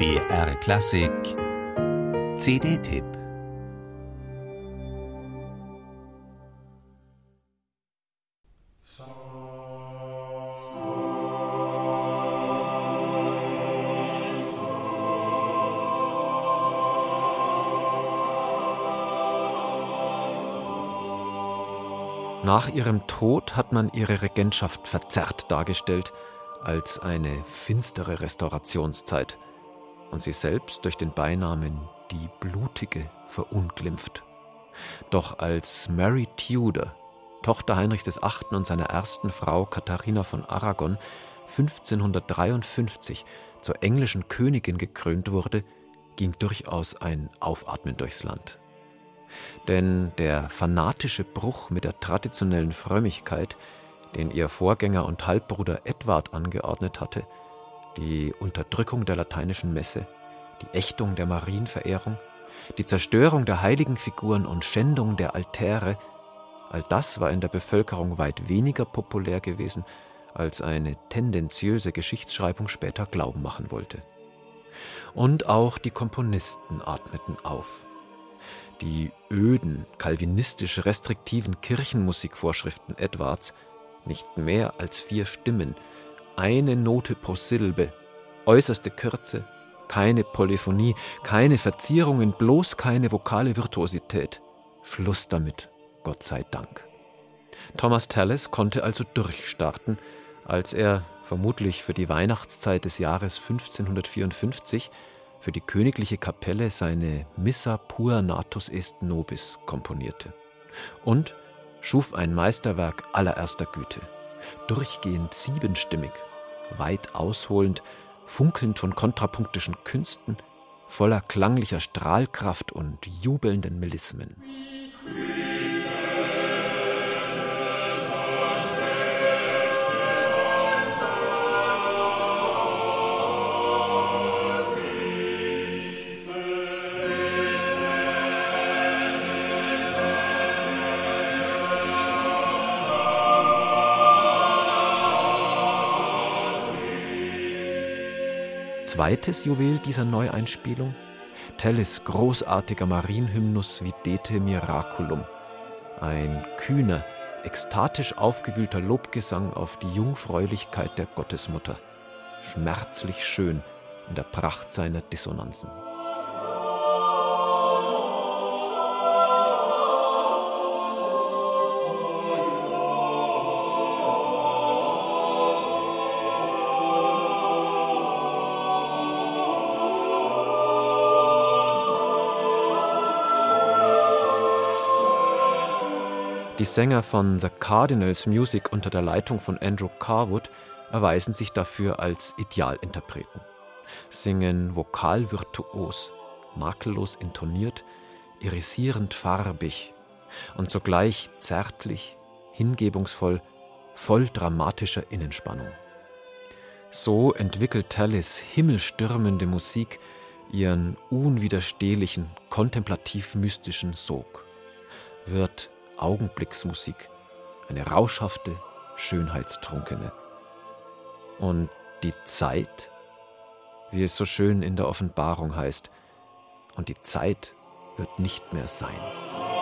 BR Klassik. CD-Tipp Nach ihrem Tod hat man ihre Regentschaft verzerrt dargestellt, als eine finstere Restaurationszeit und sie selbst durch den Beinamen die Blutige verunglimpft. Doch als Mary Tudor, Tochter Heinrichs VIII. und seiner ersten Frau Katharina von Aragon, 1553 zur englischen Königin gekrönt wurde, ging durchaus ein Aufatmen durchs Land. Denn der fanatische Bruch mit der traditionellen Frömmigkeit, den ihr Vorgänger und Halbbruder Edward angeordnet hatte, die Unterdrückung der lateinischen Messe, die Ächtung der Marienverehrung, die Zerstörung der heiligen Figuren und Schändung der Altäre, all das war in der Bevölkerung weit weniger populär gewesen, als eine tendenziöse Geschichtsschreibung später glauben machen wollte. Und auch die Komponisten atmeten auf. Die öden, kalvinistisch restriktiven Kirchenmusikvorschriften Edwards, nicht mehr als vier Stimmen, eine Note pro Silbe, äußerste Kürze, keine Polyphonie, keine Verzierungen, bloß keine vokale Virtuosität. Schluss damit, Gott sei Dank. Thomas Tallis konnte also durchstarten, als er, vermutlich für die Weihnachtszeit des Jahres 1554, für die königliche Kapelle seine Missa pur natus est nobis komponierte und schuf ein Meisterwerk allererster Güte, durchgehend siebenstimmig, weit ausholend, funkelnd von kontrapunktischen Künsten, voller klanglicher Strahlkraft und jubelnden Melismen. Zweites Juwel dieser Neueinspielung? Telles großartiger Marienhymnus Videte Miraculum. Ein kühner, ekstatisch aufgewühlter Lobgesang auf die Jungfräulichkeit der Gottesmutter. Schmerzlich schön in der Pracht seiner Dissonanzen. Die Sänger von The Cardinals Music unter der Leitung von Andrew Carwood erweisen sich dafür als Idealinterpreten, singen vokalvirtuos, makellos intoniert, irisierend farbig und zugleich zärtlich, hingebungsvoll, voll dramatischer Innenspannung. So entwickelt Tallis himmelstürmende Musik ihren unwiderstehlichen, kontemplativ-mystischen Sog, wird Augenblicksmusik, eine rauschhafte, schönheitstrunkene. Und die Zeit, wie es so schön in der Offenbarung heißt, und die Zeit wird nicht mehr sein.